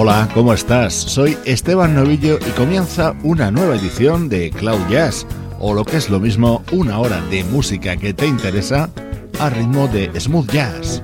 Hola, ¿cómo estás? Soy Esteban Novillo y comienza una nueva edición de Cloud Jazz, o lo que es lo mismo, una hora de música que te interesa a ritmo de smooth jazz.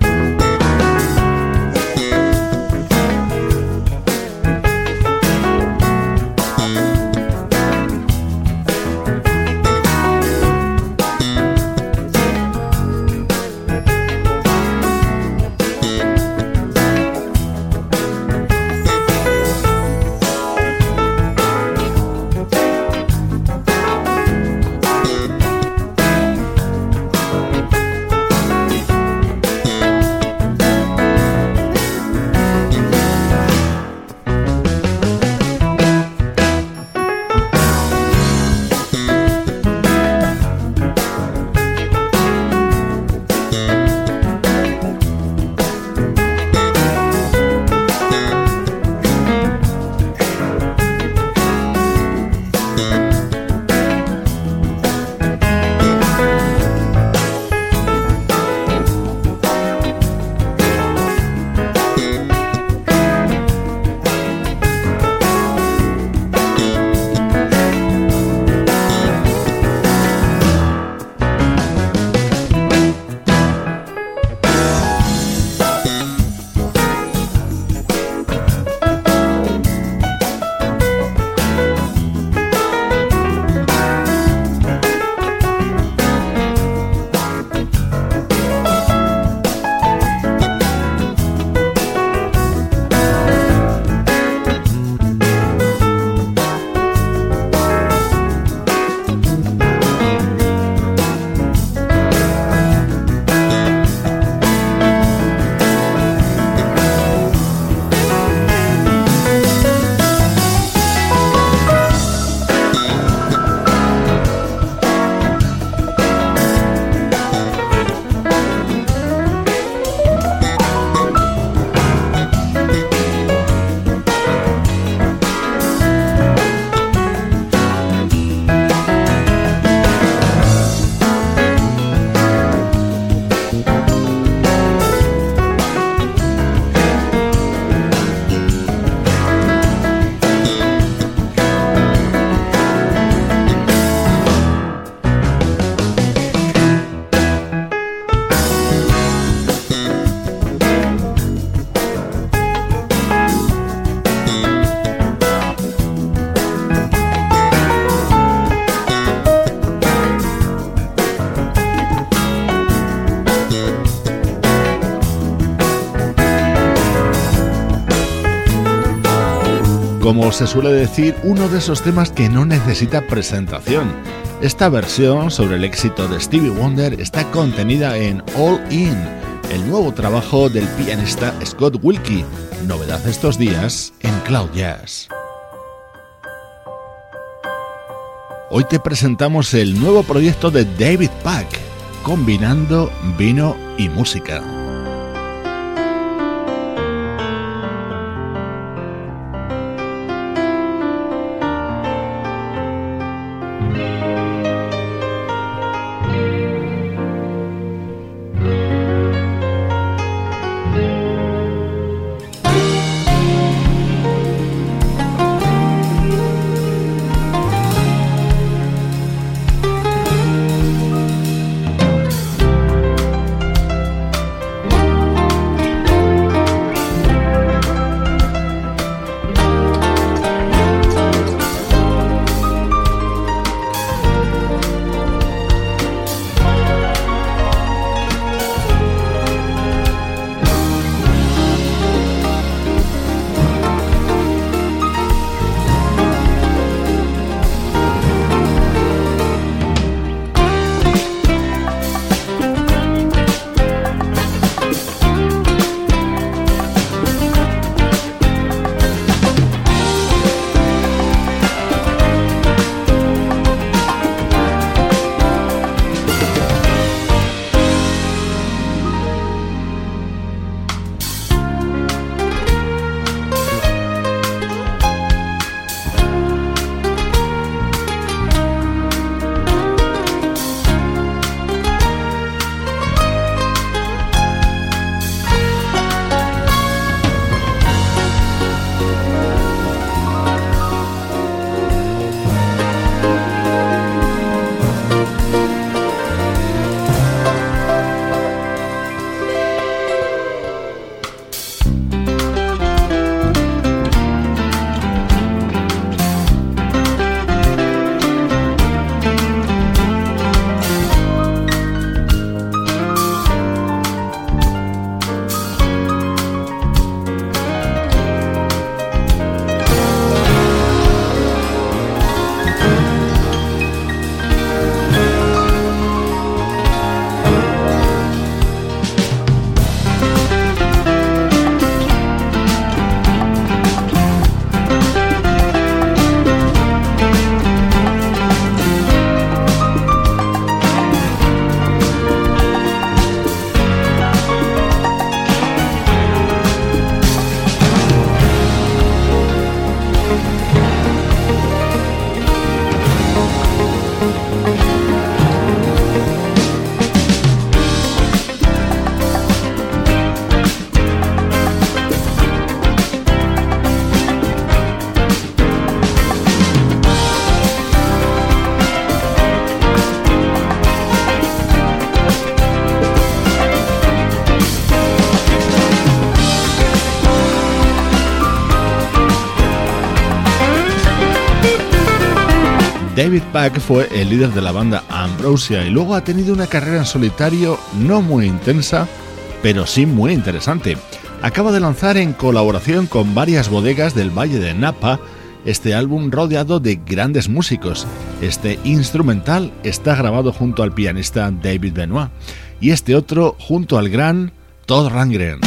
Como se suele decir, uno de esos temas que no necesita presentación. Esta versión sobre el éxito de Stevie Wonder está contenida en All In, el nuevo trabajo del pianista Scott Wilkie, novedad estos días en Cloud Jazz. Hoy te presentamos el nuevo proyecto de David Pack, combinando vino y música. David Pack fue el líder de la banda Ambrosia y luego ha tenido una carrera en solitario no muy intensa, pero sí muy interesante. Acaba de lanzar en colaboración con varias bodegas del Valle de Napa este álbum rodeado de grandes músicos. Este instrumental está grabado junto al pianista David Benoit y este otro junto al gran Todd Rangren.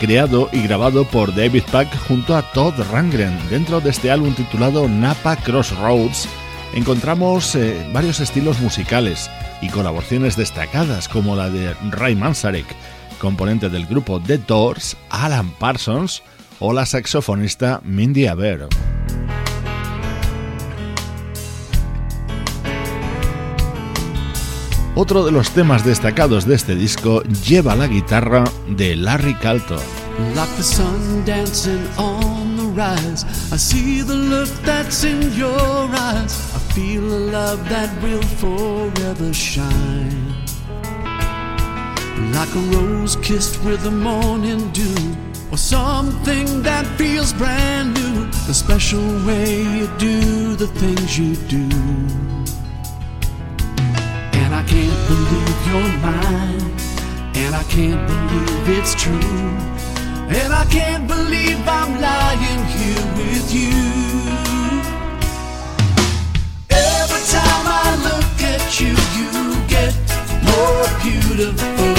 Creado y grabado por David Pack junto a Todd Rangren. Dentro de este álbum titulado Napa Crossroads encontramos eh, varios estilos musicales y colaboraciones destacadas como la de Ray Manzarek, componente del grupo The Doors, Alan Parsons o la saxofonista Mindy Aber. Otro de los temas destacados de este disco lleva la guitarra de Larry Calton. Like the sun dancing on the rise, I see the look that's in your eyes. I feel a love that will forever shine. Like a rose kissed with the morning dew, or something that feels brand new. The special way you do the things you do. Can't believe you're mine, and I can't believe it's true, and I can't believe I'm lying here with you. Every time I look at you, you get more beautiful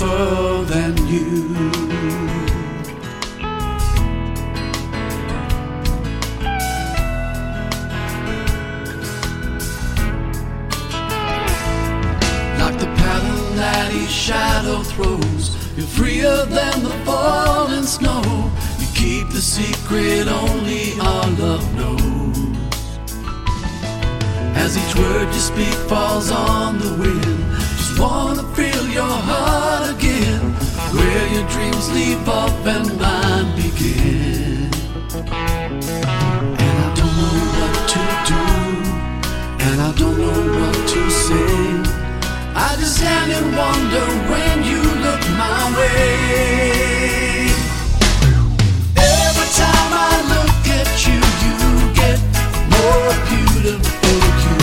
beautiful than you. Like the pattern that each shadow throws, you're freer than the falling snow. You keep the secret only our love knows. As each word you speak falls on the wind, wanna feel your heart again, where your dreams leave off and mine begin. And I don't know what to do, and I don't know what to say. I just stand and wonder when you look my way. Every time I look at you, you get more beautiful. You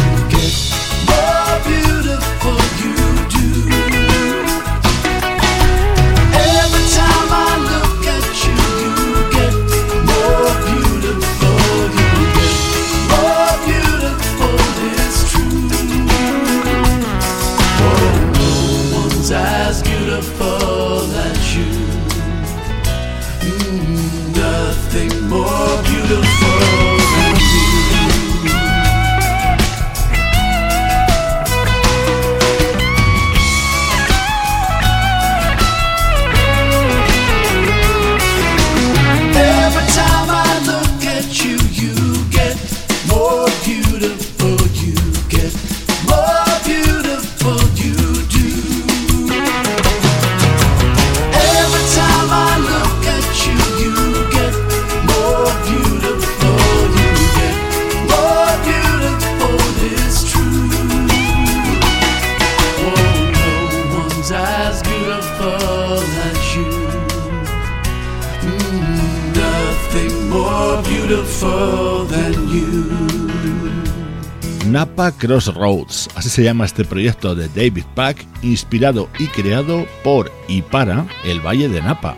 Napa Crossroads, así se llama este proyecto de David Pack, inspirado y creado por y para el Valle de Napa,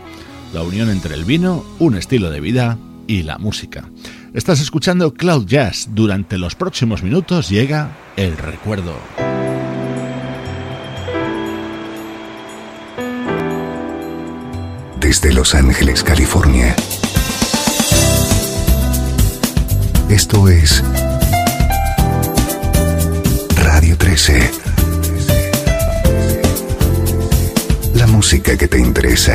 la unión entre el vino, un estilo de vida y la música. Estás escuchando Cloud Jazz, durante los próximos minutos llega el recuerdo. Desde Los Ángeles, California. Esto es 13. La música que te interesa.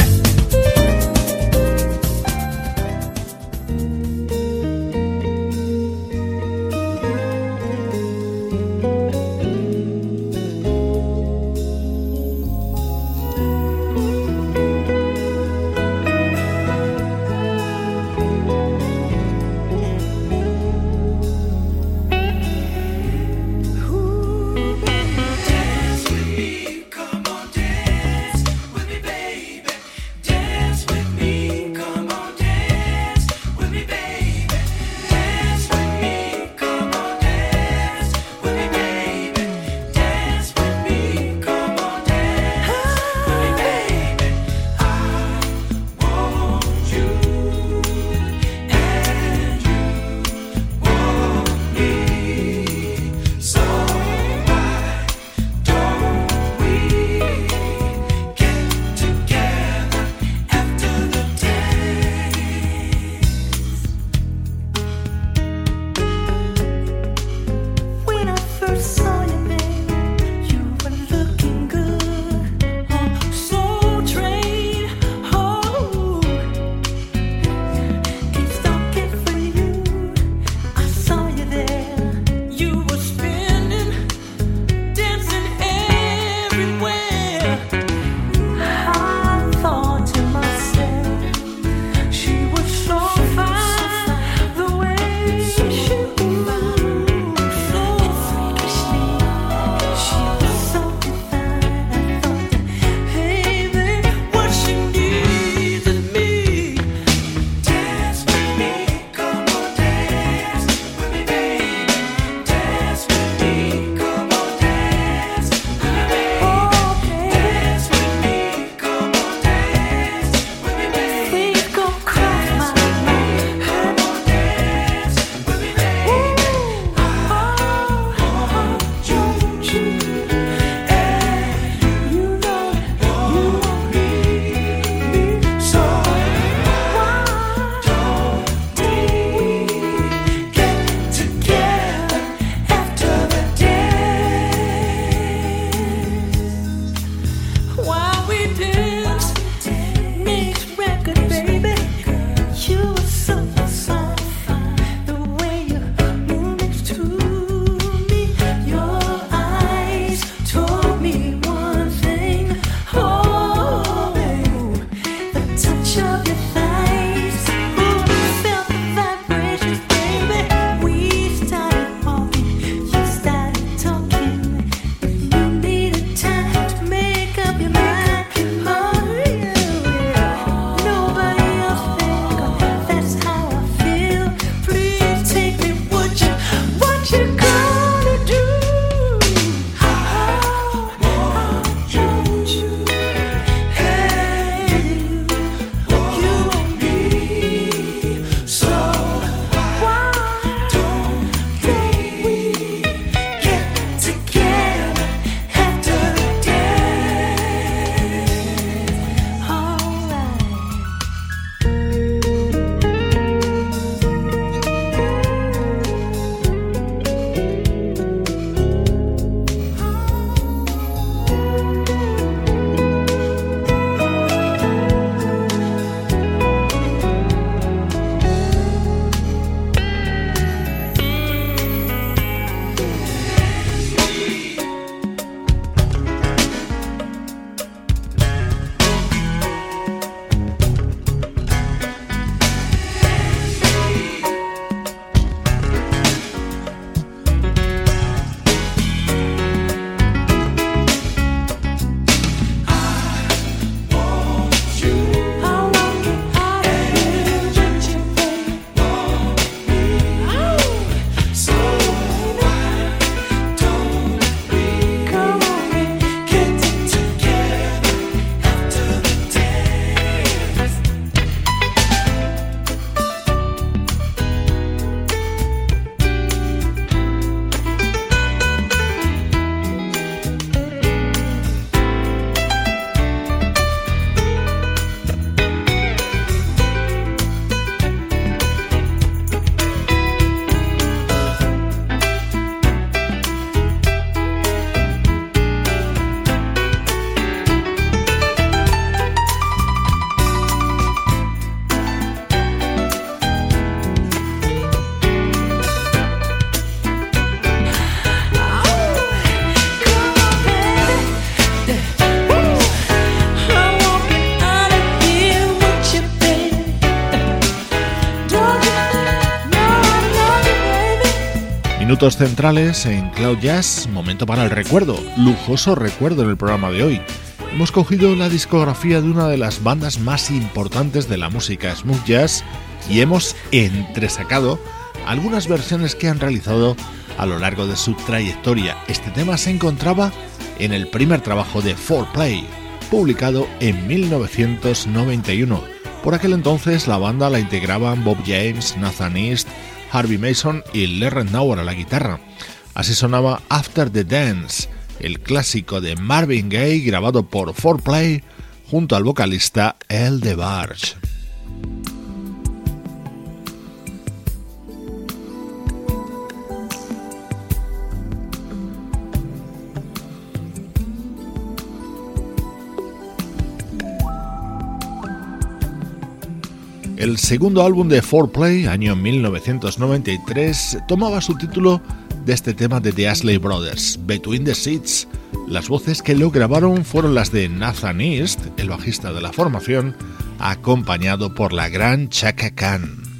Centrales en Cloud Jazz, momento para el recuerdo, lujoso recuerdo en el programa de hoy. Hemos cogido la discografía de una de las bandas más importantes de la música smooth jazz y hemos entresacado algunas versiones que han realizado a lo largo de su trayectoria. Este tema se encontraba en el primer trabajo de 4Play, publicado en 1991. Por aquel entonces la banda la integraban Bob James, Nathan East, Harvey Mason y Larry Nauer a la guitarra. Así sonaba After the Dance, el clásico de Marvin Gaye grabado por 4Play junto al vocalista El DeBarge. El segundo álbum de 4Play, año 1993, tomaba su título de este tema de The Ashley Brothers, Between the Seats. Las voces que lo grabaron fueron las de Nathan East, el bajista de la formación, acompañado por la gran Chaka Khan.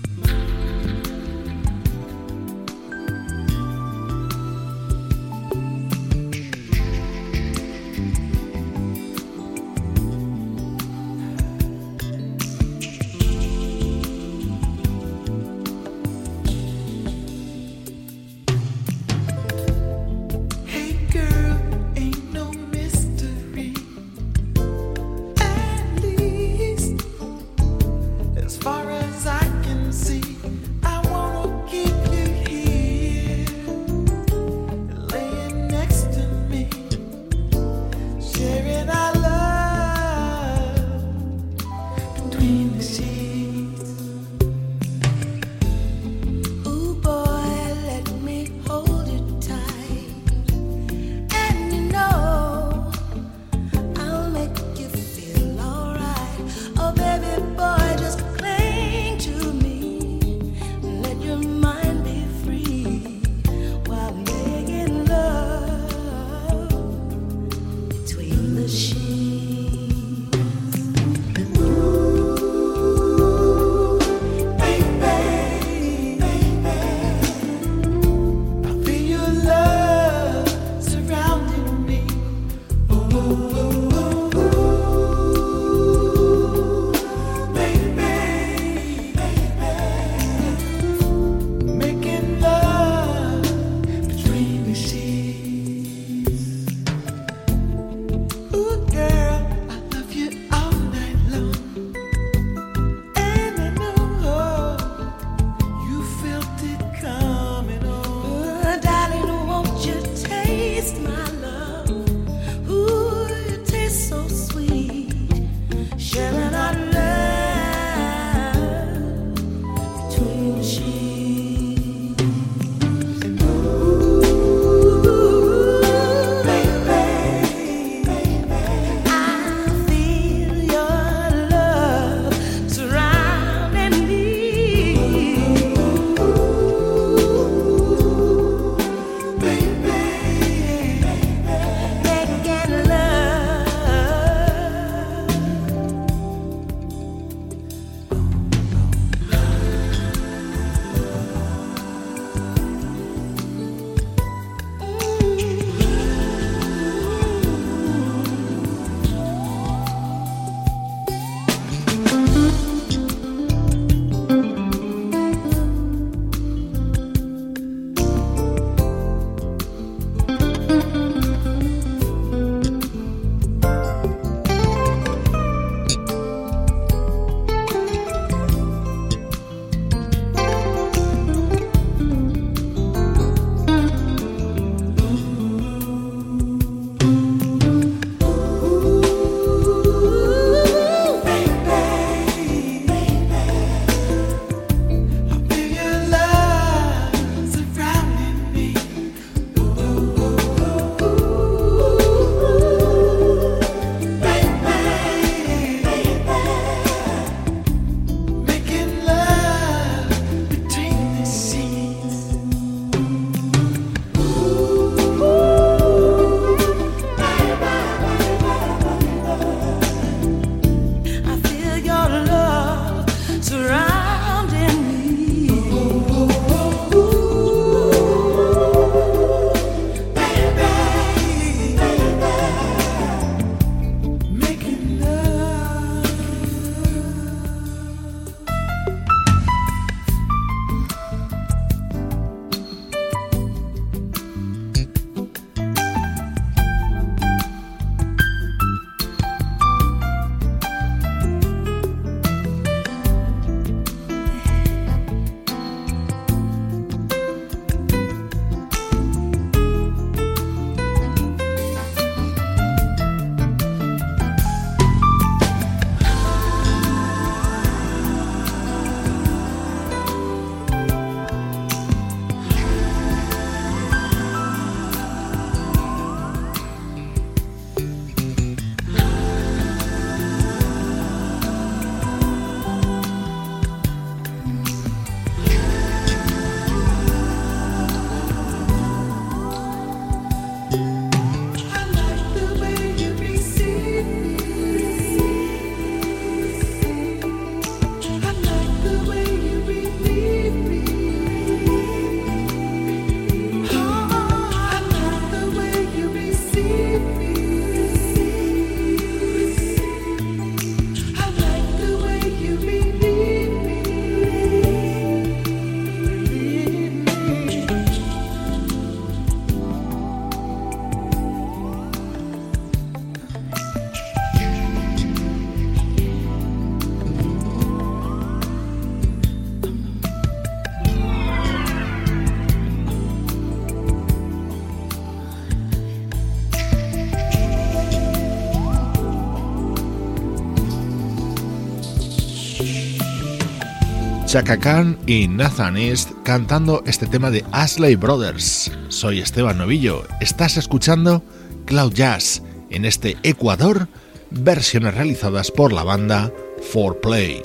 Chaka Khan y Nathan East cantando este tema de Ashley Brothers. Soy Esteban Novillo, estás escuchando Cloud Jazz en este Ecuador, versiones realizadas por la banda 4Play.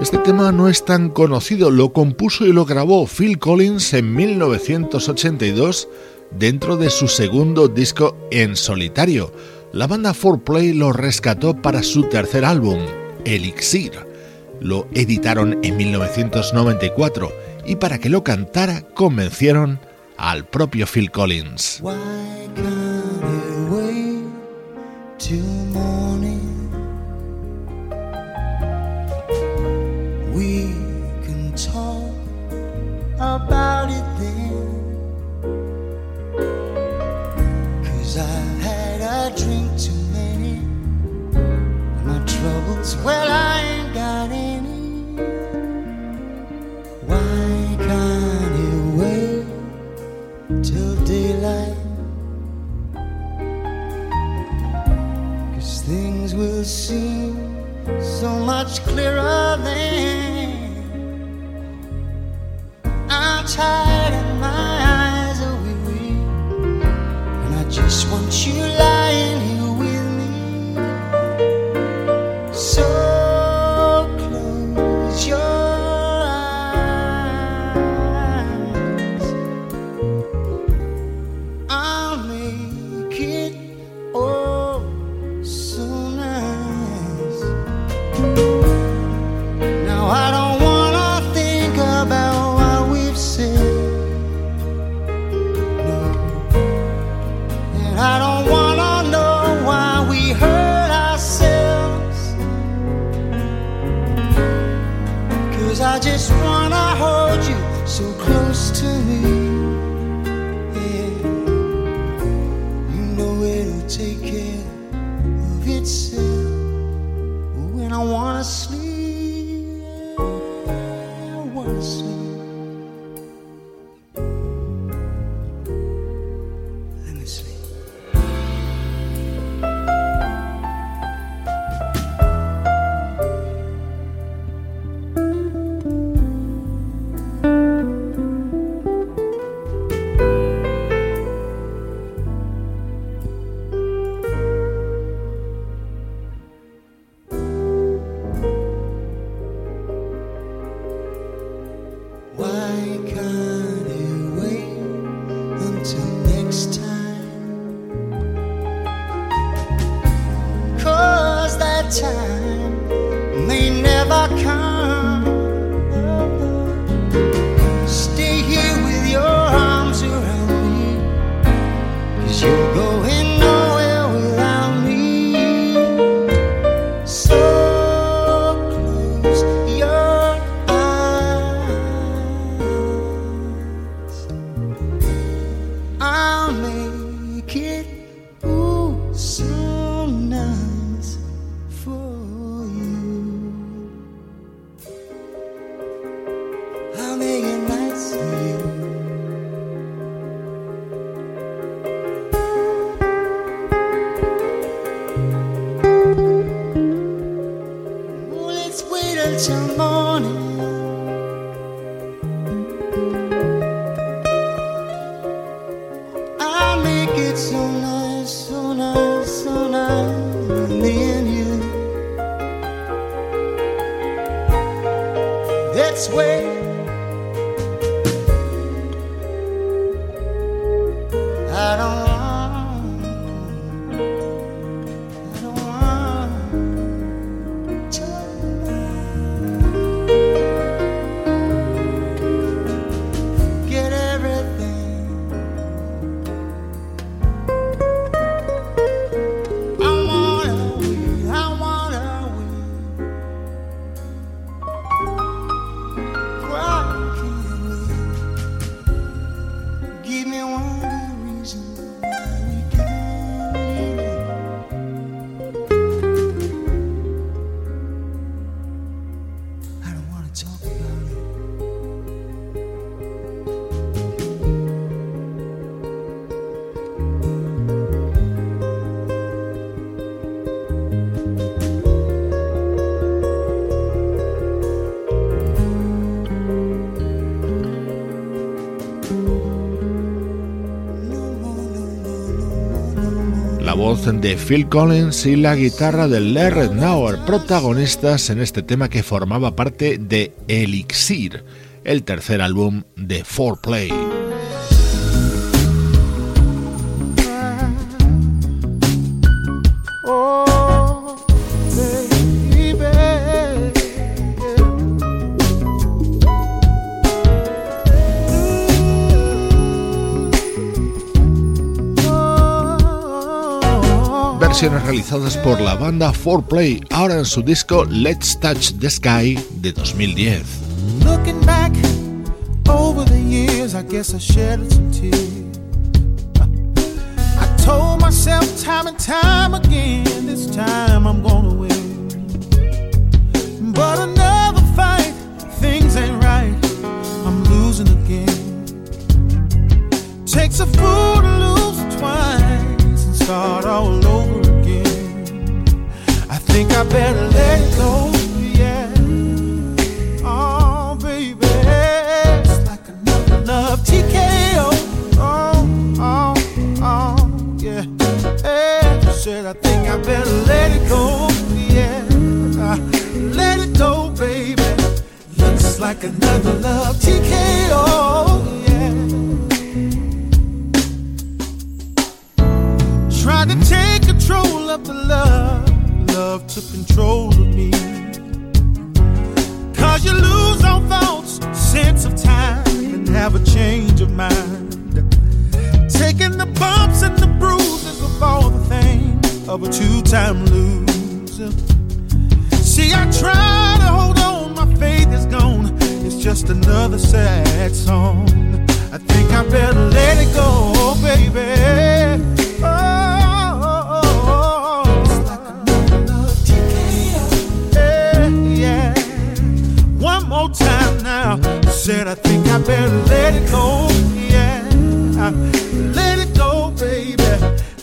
Este tema no es tan conocido, lo compuso y lo grabó Phil Collins en 1982 dentro de su segundo disco en solitario la banda 4Play lo rescató para su tercer álbum, Elixir. Lo editaron en 1994 y para que lo cantara convencieron al propio Phil Collins. about it then. Cause I had a drink too many. My troubles, well, I ain't got it. Daylight? Cause things will seem so much clearer then. I'm tired and my eyes are weary, and I just want you lying voz de Phil Collins y la guitarra de Larry Nauer, protagonistas en este tema que formaba parte de Elixir, el tercer álbum de 4Play. realizadas por la banda 4Play, ahora en su disco Let's Touch the Sky de 2010. Looking back over the years, I guess I shed some tears. I told myself time and time again, this time I'm gonna win. But another fight, things ain't right, I'm losing again. Takes a fool to lose twice and start all over think I better let it go. Yeah. Oh, baby. It's like another love TKO. Oh, oh, oh, yeah. Hey, said I think I better let it go. Yeah. Uh, let it go, baby. Looks like another love TKO. Yeah. Trying to take control of the love love took control of me. Cause you lose all thoughts, sense of time, and have a change of mind. Taking the bumps and the bruises of all the things of a two time loser. See, I try to hold on, my faith is gone. It's just another sad song. I think I better let it go, baby. Better let it go. Yeah, let it go, baby.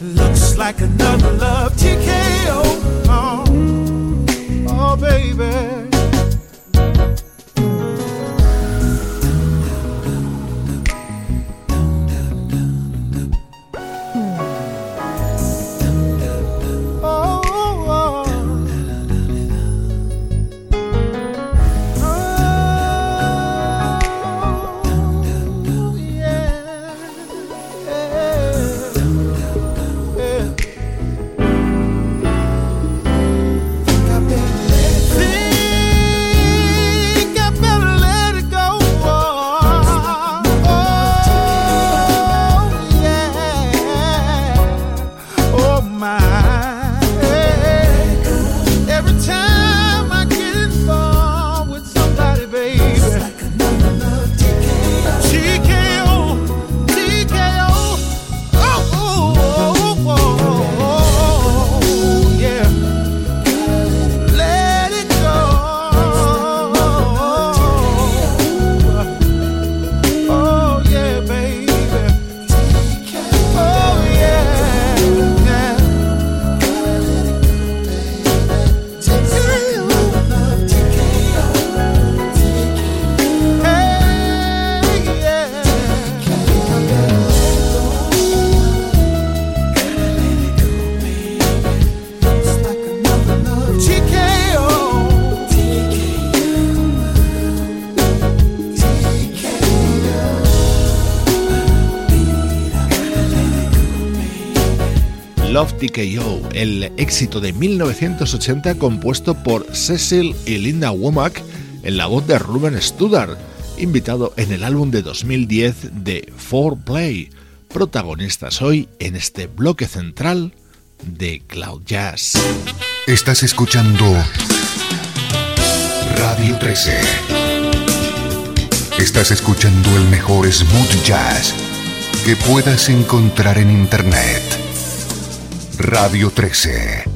Looks like another love TKO. Oh, oh baby. TKO, el éxito de 1980 compuesto por Cecil y Linda Womack en la voz de Ruben Studdard, invitado en el álbum de 2010 de 4Play, protagonistas hoy en este bloque central de Cloud Jazz. Estás escuchando Radio 13. Estás escuchando el mejor smooth jazz que puedas encontrar en Internet. Radio 13.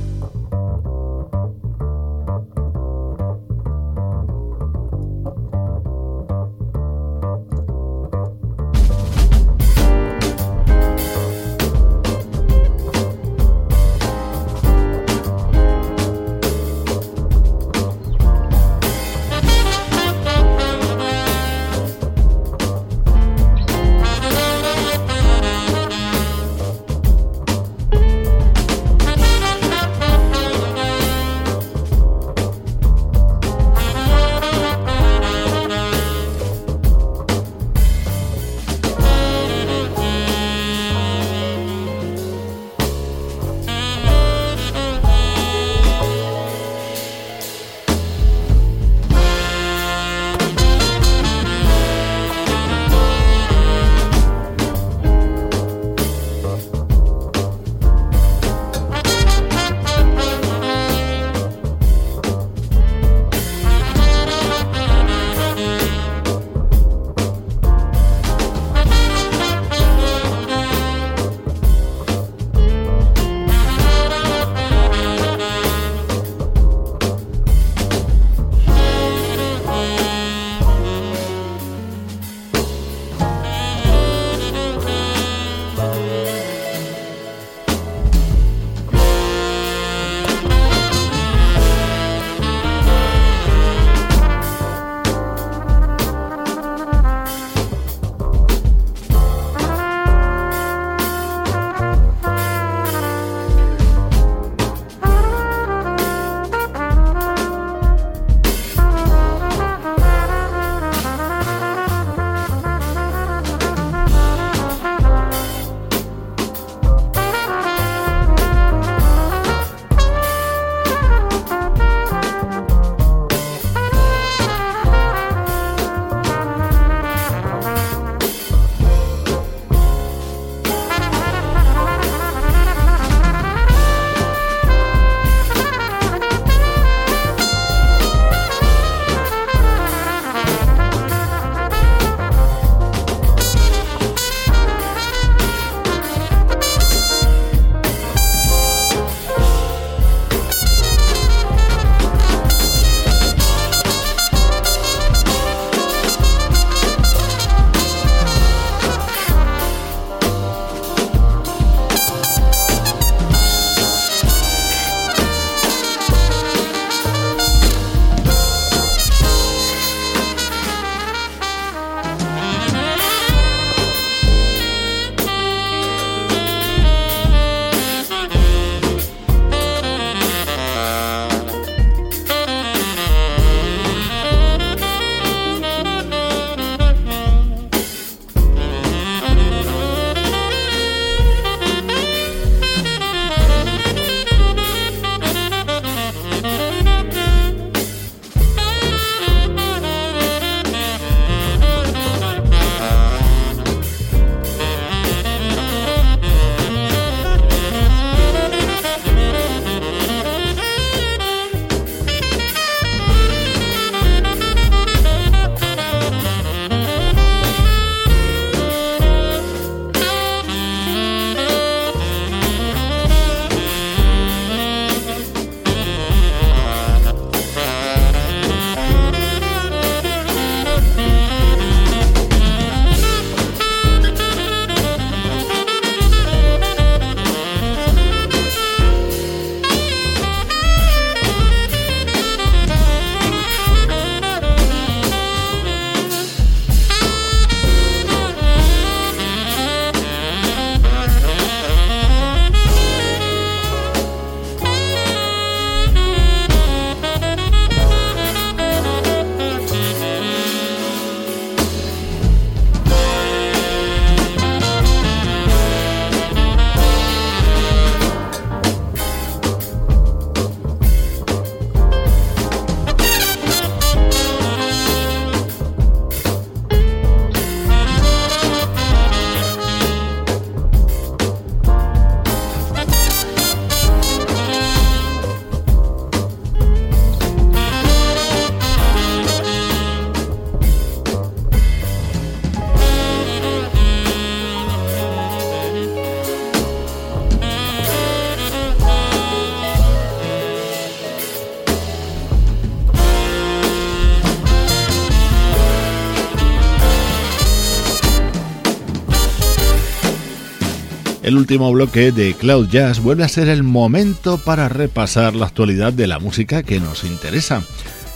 Último bloque de Cloud Jazz vuelve a ser el momento para repasar la actualidad de la música que nos interesa.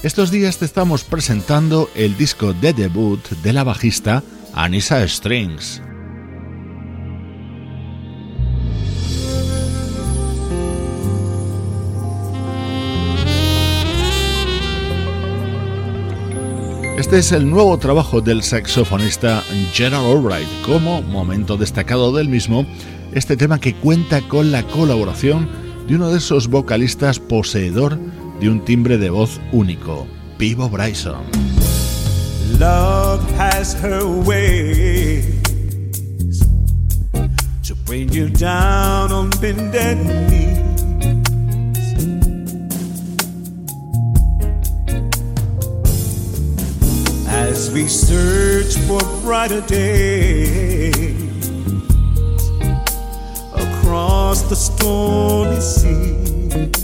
Estos días te estamos presentando el disco de debut de la bajista Anissa Strings. Este es el nuevo trabajo del saxofonista Gerald Albright. Como momento destacado del mismo, este tema que cuenta con la colaboración de uno de esos vocalistas poseedor de un timbre de voz único, Pivo Bryson. Love has her. As we search for across the stormy sea.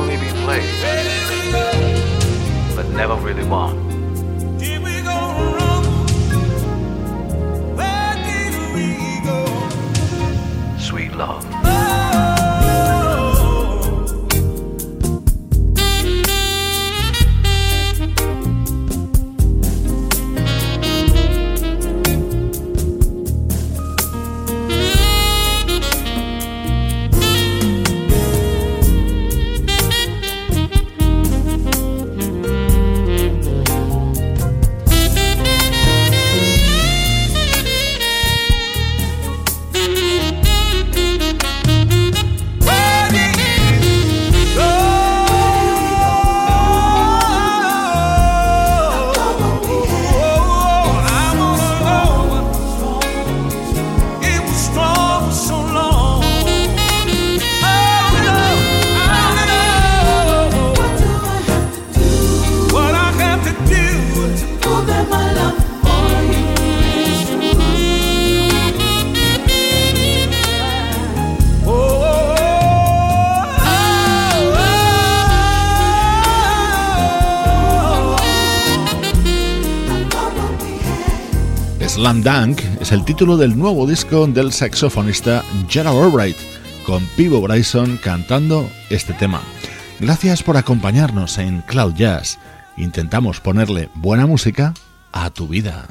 only be played, but never really won. Sweet love. Dunk es el título del nuevo disco del saxofonista Gerald Albright, con Pivo Bryson cantando este tema. Gracias por acompañarnos en Cloud Jazz. Intentamos ponerle buena música a tu vida.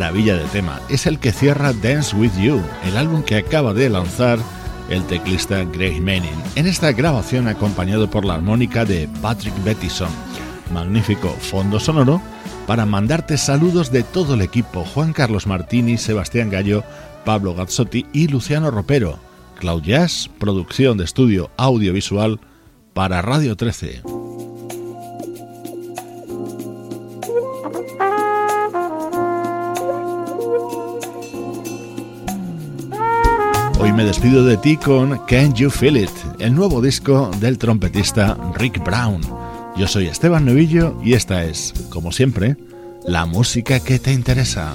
Maravilla de tema. Es el que cierra Dance With You, el álbum que acaba de lanzar el teclista Greg Manning. En esta grabación acompañado por la armónica de Patrick Bettison. Magnífico fondo sonoro para mandarte saludos de todo el equipo, Juan Carlos Martini, Sebastián Gallo, Pablo Gazzotti y Luciano Ropero. Cloud Jazz, producción de estudio audiovisual para Radio 13. Hoy me despido de ti con Can You Feel It, el nuevo disco del trompetista Rick Brown. Yo soy Esteban Novillo y esta es, como siempre, la música que te interesa.